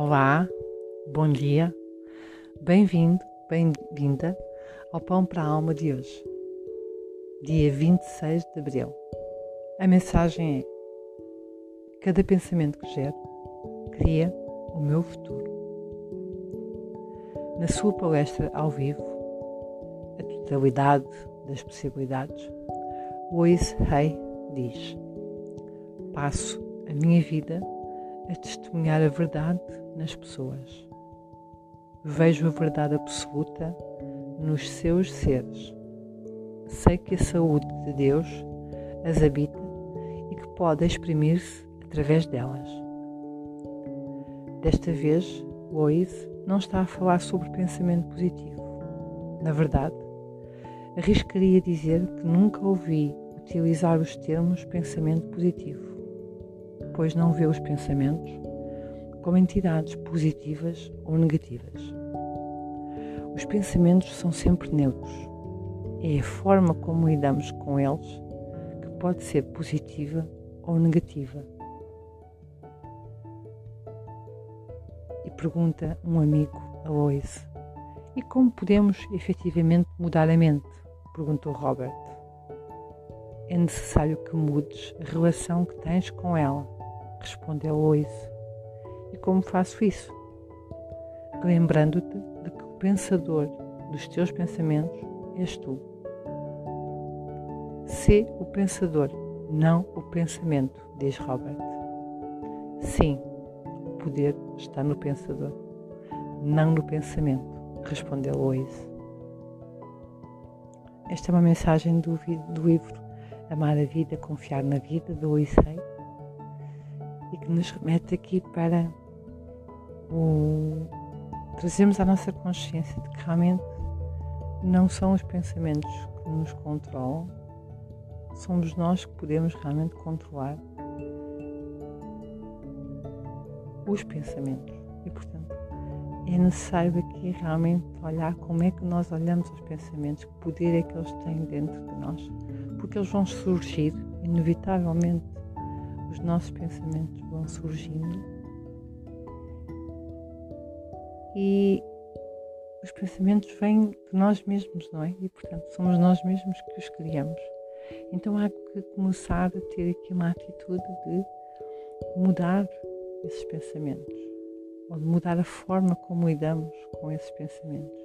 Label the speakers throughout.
Speaker 1: Olá, bom dia, bem-vindo, bem-vinda ao Pão para a Alma de hoje, dia 26 de abril. A mensagem é: Cada pensamento que gero cria o meu futuro. Na sua palestra ao vivo, A Totalidade das Possibilidades, Louise Hay diz: Passo a minha vida a testemunhar a verdade nas pessoas. Vejo a verdade absoluta nos seus seres. Sei que a saúde de Deus as habita e que pode exprimir-se através delas. Desta vez, Lois não está a falar sobre pensamento positivo. Na verdade, arriscaria dizer que nunca ouvi utilizar os termos pensamento positivo pois não vê os pensamentos como entidades positivas ou negativas. Os pensamentos são sempre neutros. É a forma como lidamos com eles que pode ser positiva ou negativa. E pergunta um amigo a Lois: E como podemos efetivamente mudar a mente? perguntou Robert. É necessário que mudes a relação que tens com ela respondeu Lois. E como faço isso? Lembrando-te de que o pensador dos teus pensamentos és tu. Sê o pensador, não o pensamento, diz Robert. Sim, o poder está no pensador, não no pensamento, respondeu Lois. Esta é uma mensagem do, do livro Amar a Vida, Confiar na Vida, do Lois que nos remete aqui para o trazermos à nossa consciência de que realmente não são os pensamentos que nos controlam, somos nós que podemos realmente controlar os pensamentos. E portanto é necessário aqui realmente olhar como é que nós olhamos os pensamentos, que poder é que eles têm dentro de nós, porque eles vão surgir inevitavelmente os nossos pensamentos vão surgindo e os pensamentos vêm de nós mesmos, não é? E portanto somos nós mesmos que os criamos. Então há que começar a ter aqui uma atitude de mudar esses pensamentos, ou de mudar a forma como lidamos com esses pensamentos.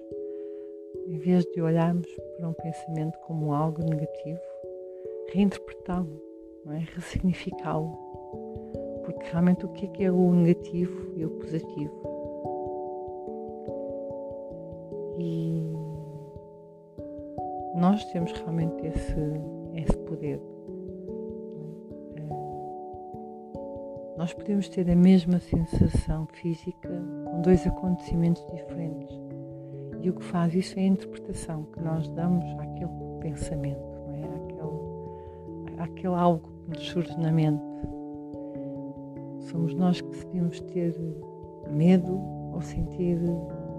Speaker 1: Em vez de olharmos para um pensamento como algo negativo, reinterpretá-lo não é? ressignificá-lo. Porque realmente o que é, que é o negativo e o positivo? E nós temos realmente esse, esse poder. É? Nós podemos ter a mesma sensação física com dois acontecimentos diferentes. E o que faz isso é a interpretação que nós damos àquele pensamento, não é? àquele, àquele algo nos surge na mente. Somos nós que decidimos ter medo ou sentir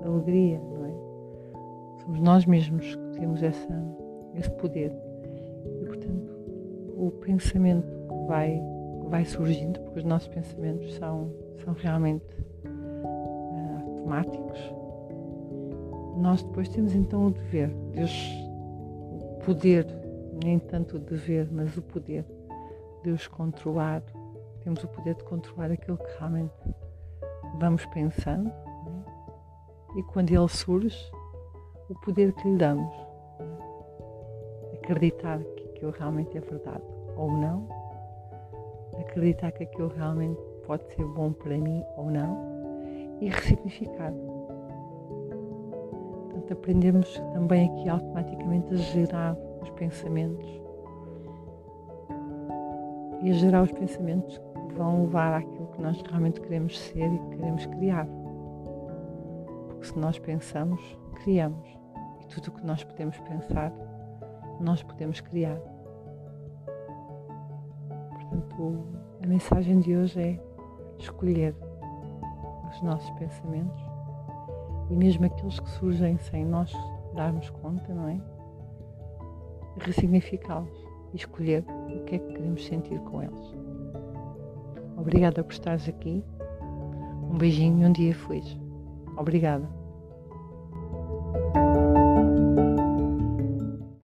Speaker 1: alegria, não é? Somos nós mesmos que temos essa, esse poder. E, portanto, o pensamento que vai, que vai surgindo, porque os nossos pensamentos são, são realmente uh, automáticos, nós depois temos então o dever, Deus, o poder, nem tanto o dever, mas o poder de os controlar, temos o poder de controlar aquilo que realmente vamos pensando né? e quando ele surge, o poder que lhe damos. Né? Acreditar que aquilo realmente é verdade ou não, acreditar que aquilo realmente pode ser bom para mim ou não e ressignificar. Portanto, aprendemos também aqui automaticamente a gerar os pensamentos e a gerar os pensamentos que vão levar àquilo que nós realmente queremos ser e que queremos criar. Porque se nós pensamos, criamos. E tudo o que nós podemos pensar, nós podemos criar. Portanto, a mensagem de hoje é escolher os nossos pensamentos e mesmo aqueles que surgem sem nós darmos conta, não é? Ressignificá-los e escolher o que é que queremos sentir com eles. Obrigada por estares aqui. Um beijinho e um dia feliz. Obrigada.